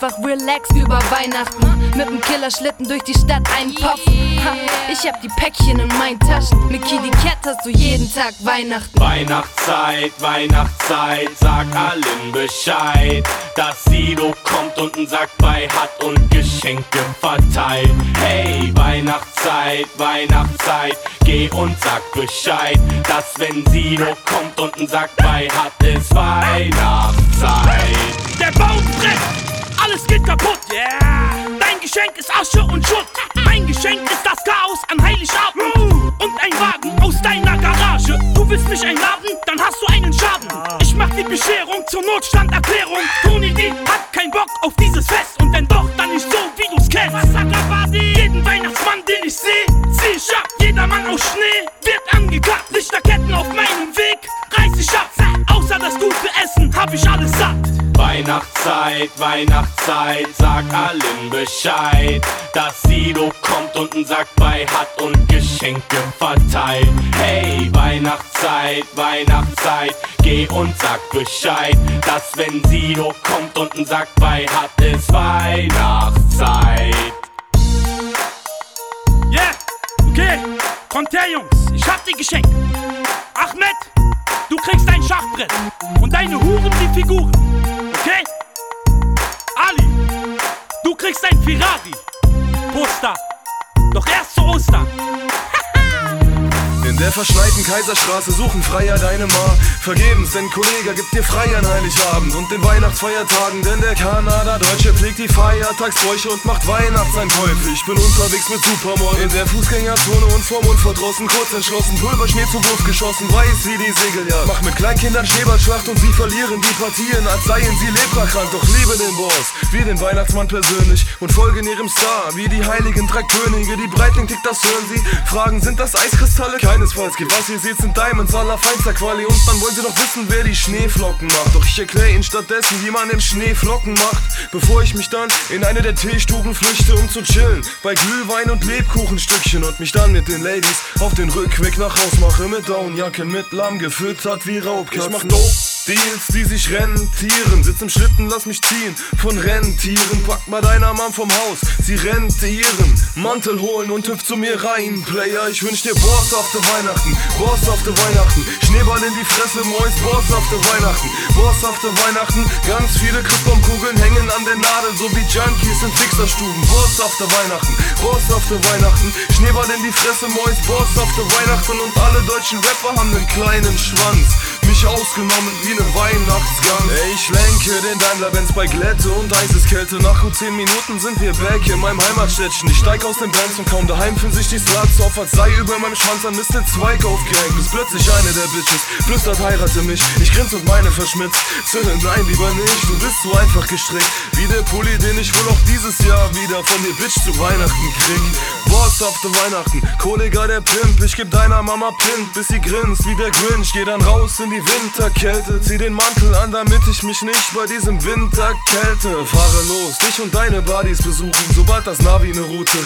Einfach relax über Weihnachten. Mit dem Killerschlitten durch die Stadt einpoffen. Ha, ich hab die Päckchen in meinen Taschen. Mit Kitty Cat hast du jeden Tag Weihnachten. Weihnachtszeit, Weihnachtszeit, sag allen Bescheid, dass Sido kommt und einen Sack bei hat und Geschenke verteilt. Hey, Weihnachtszeit, Weihnachtszeit, geh und sag Bescheid, dass wenn Sido kommt und einen Sack bei hat, ist Weihnachtszeit. Geschenk ist Asche und Schutt. Mein Geschenk ist das Chaos an Heiligabend und ein Wagen aus deiner Garage. Du willst mich einladen, dann hast du einen Schaden. Ich mach die Bescherung zur Notstanderklärung. Tony D hat keinen Bock auf dieses Fest und wenn doch, dann nicht so, wie du's kennst. Jeden Weihnachtsmann, den ich seh, zieh ich ab. Jeder Mann aus Schnee Weihnachtszeit, Weihnachtszeit, sag allen Bescheid, dass Sido kommt und einen Sack bei hat und Geschenke verteilt. Hey, Weihnachtszeit, Weihnachtszeit, geh und sag Bescheid, dass wenn Sido kommt und einen Sack bei hat, ist Weihnachtszeit. Yeah, okay, kommt her, Jungs, ich hab dir geschenkt. Ahmed, du kriegst ein Schachbrett und deine Huren die Figuren, okay? Ali, du kriegst ein Ferrari. Poster, doch erst zu Ostern. Der verschneiten Kaiserstraße suchen Freier deine Ma. Vergebens, denn Kollege gibt dir frei an Heiligabend und den Weihnachtsfeiertagen. Denn der Kanada-Deutsche pflegt die Feiertagsbräuche und macht Weihnachtseinkäufe. Ich bin unterwegs mit Supermord in der Fußgängerzone und vorm Unverdrossen. Kurz entschlossen, Pulverschnee zum Wurf geschossen, weiß wie die Segeljagd. Mach mit Kleinkindern Schneeballschlacht und sie verlieren die Partien, als seien sie leprakrank. Doch liebe den Boss, wie den Weihnachtsmann persönlich und folgen ihrem Star, wie die heiligen drei Könige. Die Breitling tickt, das hören sie. Fragen, sind das Eiskristalle? Keinesfalls, geht was ihr seht, sind Diamonds aller feinster Quali. Und dann wollen sie doch wissen, wer die Schneeflocken macht. Doch ich erkläre ihnen stattdessen, wie man im Schnee Flocken macht. Bevor ich mich dann in eine der Teestuben flüchte, um zu chillen. Bei Glühwein und Lebkuchenstückchen und mich dann mit den Ladies auf den Rückweg nach Haus mache. Mit Downjacken, mit Lamm gefüttert wie Raubkatzen. Ich mach Dope Deals, die sich rentieren. Sitz im Schlitten, lass mich ziehen. Von Rentieren, pack mal deiner Mom vom Haus. Sie rentieren. Mantel holen und hüpft zu mir rein. Player, ich wünsch dir boshafte Weihnachten. Boshafte Weihnachten. Schneeball in die Fresse, Mois. Boshafte Weihnachten. Boshafte Weihnachten. Ganz viele Christbaumkugeln hängen an der Nadel, so wie Junkies in Fixerstuben. Boshafte Weihnachten. Boshafte Weihnachten. Schneeball in die Fresse, Mois. Boshafte Weihnachten. Und alle deutschen Rapper haben einen kleinen Schwanz. Mich ausgenommen wie ne Weihnachtsgans. Ey, ich lenke den Daimler-Benz bei Glätte und Eiseskälte. Nach gut 10 Minuten sind wir back in meinem Heimatstädtchen. Ich steig aus dem Benz und kaum daheim fühlt sich die Sluts auf, als sei über meinem Schwanz ein Mr. Zweig aufgehängt. Bis plötzlich eine der Bitches flüstert, heirate mich. Ich grins und meine verschmitzt. Zölle, nein, lieber nicht, du bist so einfach gestrickt. Wie der Pulli, den ich wohl auch dieses Jahr wieder von dir Bitch zu Weihnachten krieg. Boshafte Weihnachten, Kollega der Pimp. Ich geb deiner Mama Pimp, bis sie grinst wie der Grinch. Geh dann raus in die Winterkälte, zieh den Mantel an, damit ich mich nicht bei diesem Winterkälte fahre los. Dich und deine Buddies besuchen, sobald das Navi ne Route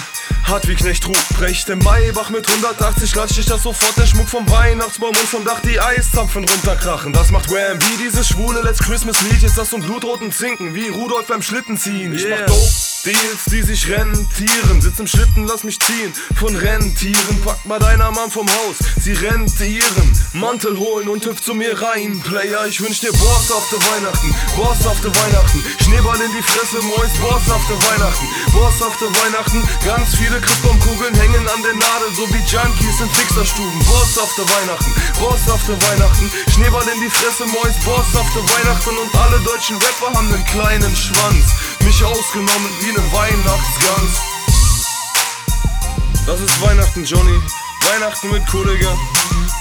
hat wie Knecht Ruh. Brecht im Maybach mit 180, klatsch ich das sofort der Schmuck vom Weihnachtsbaum und vom Dach die Eiszapfen runterkrachen. Das macht Wham, wie dieses schwule Let's Christmas Lied. Jetzt das so blutroten Zinken, wie Rudolf beim Schlitten ziehen. Ich mach dope Deals, die sich rentieren. Sitz im Schlitten, lass mich ziehen. Von Rentieren, pack mal deiner Mann vom Haus. Sie rentieren. Mantel holen und hüpft zu mir rein. Player, ich wünsch dir boshafte Weihnachten. Boshafte Weihnachten. Schneeball in die Fresse, Mois. Boshafte Weihnachten. Boshafte Weihnachten. Ganz viele Christbaumkugeln hängen an der Nadel, so wie Junkies in Fixerstuben. Boshafte Weihnachten. Boshafte Weihnachten. Schneeball in die Fresse, Mois. Boshafte Weihnachten. Und alle deutschen Rapper haben einen kleinen Schwanz. Mich ausgenommen wie ne Weihnachtsgans. Das ist Weihnachten, Johnny. Weihnachten mit Kollege.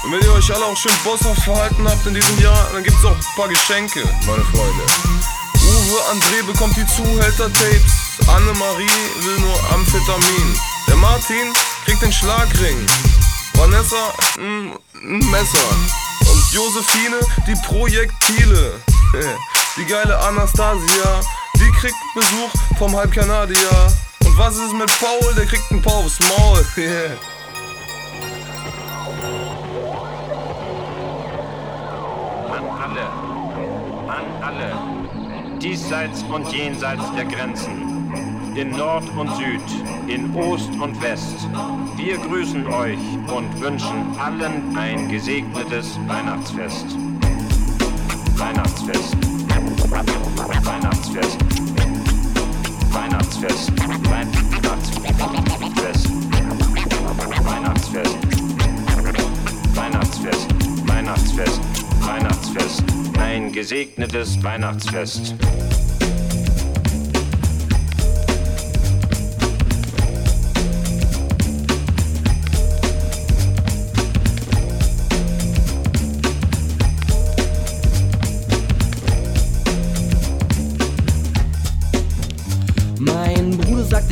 Und wenn ihr euch alle auch schön bosshaft verhalten habt in diesem Jahr, dann gibt's auch ein paar Geschenke, meine Freunde. Uwe André bekommt die Zuhälter-Tapes. Annemarie will nur Amphetamin. Der Martin kriegt den Schlagring. Vanessa ein Messer. Und Josephine die Projektile. Die geile Anastasia, die kriegt Besuch vom Halbkanadier. Und was ist mit Paul? Der kriegt ein paar aufs Maul. Yeah. An alle, an alle, diesseits und jenseits der Grenzen, in Nord und Süd, in Ost und West. Wir grüßen euch und wünschen allen ein gesegnetes Weihnachtsfest. Weihnachtsfest. Weihnachtsfest. Weihnachtsfest. Weihnachtsfest. Weihnachtsfest. Weihnachtsfest. Weihnachtsfest. Weihnachtsfest. Ein gesegnetes Weihnachtsfest.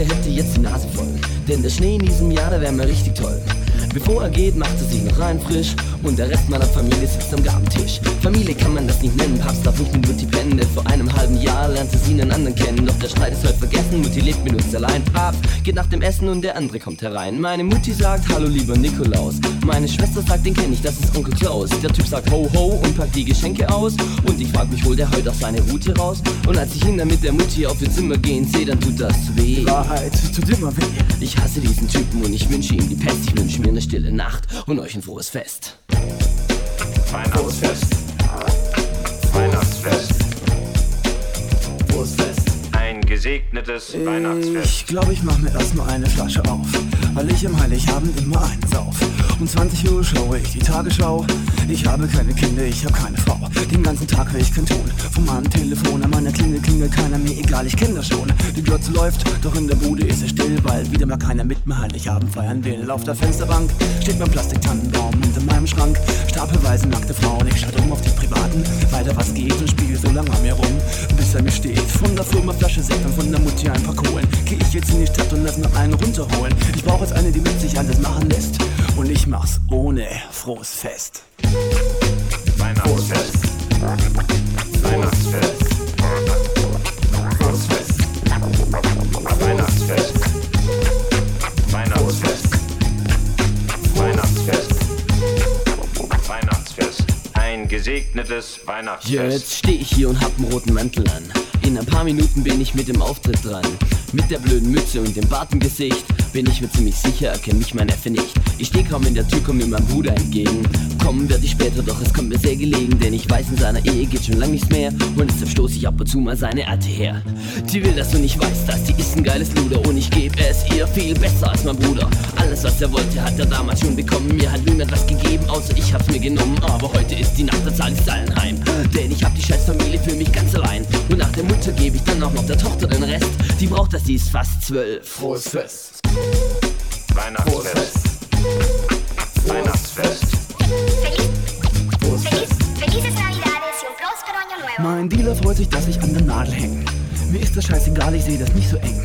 Hätte jetzt die Nase voll. Denn der Schnee in diesem Jahr, der wäre mir richtig toll. Bevor er geht, macht er sich noch rein frisch und der Rest meiner Familie sitzt am Gabentisch. Familie kann man das nicht nennen, Papst darf nicht mit Mutti pennen, denn vor einem halben Jahr lernte sie einen anderen kennen. Doch der Streit ist heute vergessen, Mutti lebt mit uns allein. Papst geht nach dem Essen und der andere kommt herein. Meine Mutti sagt, hallo lieber Nikolaus. Meine Schwester sagt, den kenn ich, das ist Onkel Klaus. Der Typ sagt ho ho und packt die Geschenke aus. Und ich frag mich, holt er heute auch seine Route raus? Und als ich ihn dann mit der Mutti auf ihr Zimmer gehen sehe, dann tut das weh. Die Wahrheit tut immer weh. Ich hasse diesen Typen und ich wünsche ihm die Pest. Ich wünsche mir eine stille Nacht und euch ein frohes Fest. Weihnachtsfest. Weihnachtsfest. Frohes Fest. Ein gesegnetes Weihnachtsfest. Ich glaube, ich mache mir erstmal eine Flasche auf, weil ich am Heiligabend immer einen sauf. Um 20 Uhr schaue ich die Tagesschau. Ich habe keine Kinder, ich habe keine Frau. Den ganzen Tag will ich kein Ton. Vom meinem Telefon an meiner Klingel klingelt keiner mir, egal, ich kenn das schon. Die Glotze läuft, doch in der Bude ist es still, weil wieder mal keiner mit mir Heiligabend feiern will. Auf der Fensterbank steht mein Plastiktannenbaum in meinem Schrank stapelweise nackte Frauen. Ich schalte um auf die privaten, weil da was geht und spiele so lange an mir rum, bis er mir steht. Von der Firma Flasche Sekt und von der Mutti ein paar Kohlen. Geh ich jetzt in die Stadt und lass noch einen runterholen. Ich brauche jetzt eine, die mit sich alles machen lässt. Und ich mach's ohne frohes Fest. Weihnachtsfest. Weihnachtsfest. Weihnachtsfest. Weihnachtsfest. Weihnachtsfest. Weihnachtsfest. Weihnachtsfest. Ein gesegnetes Weihnachtsfest. jetzt stehe ich hier und hab einen roten Mantel an. In ein paar Minuten bin ich mit dem Auftritt dran. Mit der blöden Mütze und dem Bart im Gesicht bin ich mir ziemlich sicher, erkennt mich mein Neffe nicht. Ich stehe kaum in der Tür, komm mir mein Bruder entgegen. Kommen werde ich später, doch es kommt mir sehr gelegen, denn ich weiß, in seiner Ehe geht schon lang nichts mehr. Und deshalb stoß ich ab und zu mal seine Alte her. Die will, dass du nicht weißt, dass die ist ein geiles Luder und ich gebe es ihr viel besser als mein Bruder. Alles, was er wollte, hat er damals schon bekommen. Mir hat niemand was gegeben, außer ich hab's mir genommen. Aber heute ist die Nacht, da zahl ich's allen heim. Denn ich hab die scheiß Familie für mich ganz allein. Und nach der Mutter gebe ich dann auch noch der Tochter den Rest. Die braucht das, die ist fast zwölf. Frohes Fest. Weihnachtsfest. Weihnachtsfest. Mein Dealer freut sich, dass ich an der Nadel hänge. Mir ist das scheißegal, ich sehe das nicht so eng.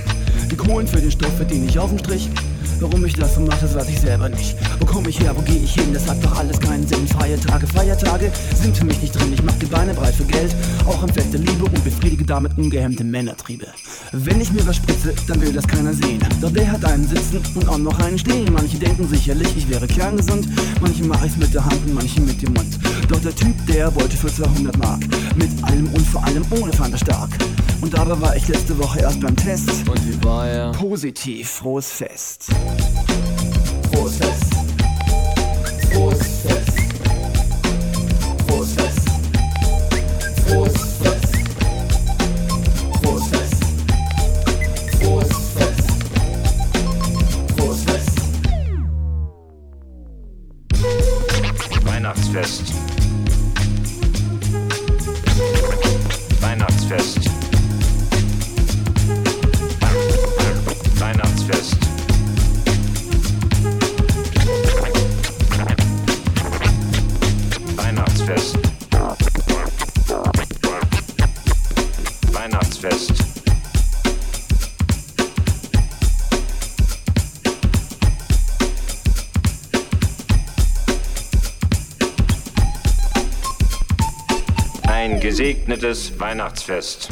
Die Kohlen für den Stoff verdiene ich auf dem Strich. Warum ich das so mache, das weiß ich selber nicht. Wo komme ich her, wo gehe ich hin, das hat doch alles keinen Sinn. Freie Tage, Feiertage sind für mich nicht drin. Ich mach die Beine breit für Geld, auch am Fest der Liebe und befriedige damit ungehemmte Männertriebe. Wenn ich mir was spritze, dann will das keiner sehen. Doch der hat einen sitzen und auch noch einen stehen. Manche denken sicherlich, ich wäre kerngesund. Manche mache ich's mit der Hand und manche mit dem Mund. Doch der Typ, der wollte für 200 Mark. Mit allem und vor allem ohne Fanta stark. Und dabei war ich letzte Woche erst beim Test. Und wie war er? Positiv, frohes Fest. Weihnachtsfest. Weihnachtsfest. Gesegnetes Weihnachtsfest.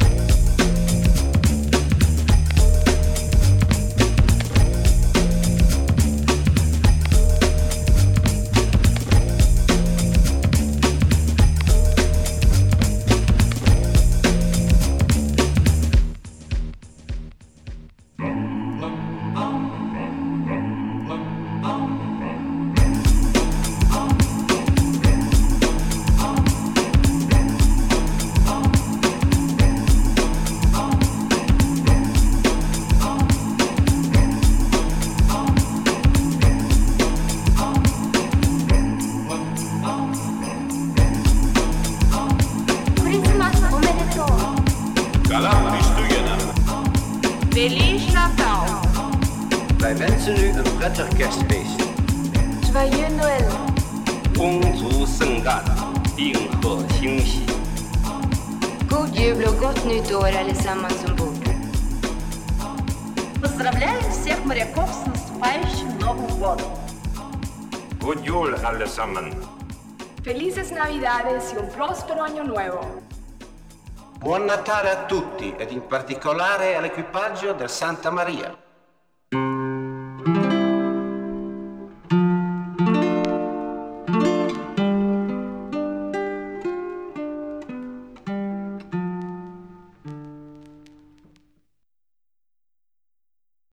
Próspero año nuevo. Buon Natale a tutti ed in particolare all'equipaggio del Santa Maria.